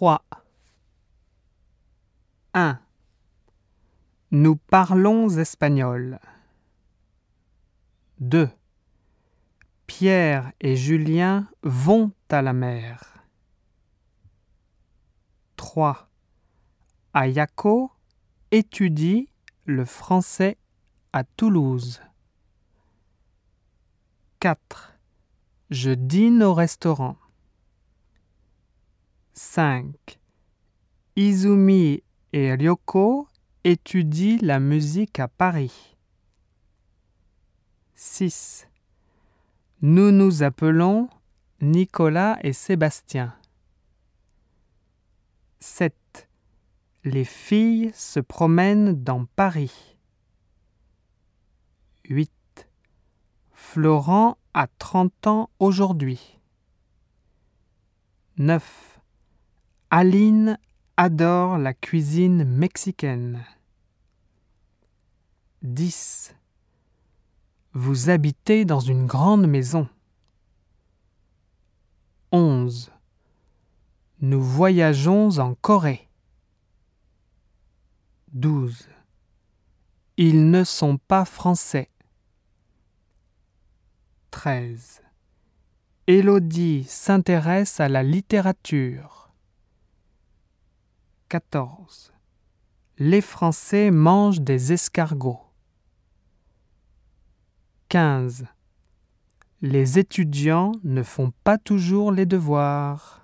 3. 1. Nous parlons espagnol. 2. Pierre et Julien vont à la mer. 3. Ayako étudie le français à Toulouse. 4. Je dîne au restaurant. 5. Izumi et Ryoko étudient la musique à Paris. 6. Nous nous appelons Nicolas et Sébastien. 7. Les filles se promènent dans Paris. 8. Florent a 30 ans aujourd'hui. 9. Aline adore la cuisine mexicaine. 10. Vous habitez dans une grande maison. 11. Nous voyageons en Corée. 12. Ils ne sont pas français. 13. Élodie s'intéresse à la littérature. 14. Les Français mangent des escargots. 15. Les étudiants ne font pas toujours les devoirs.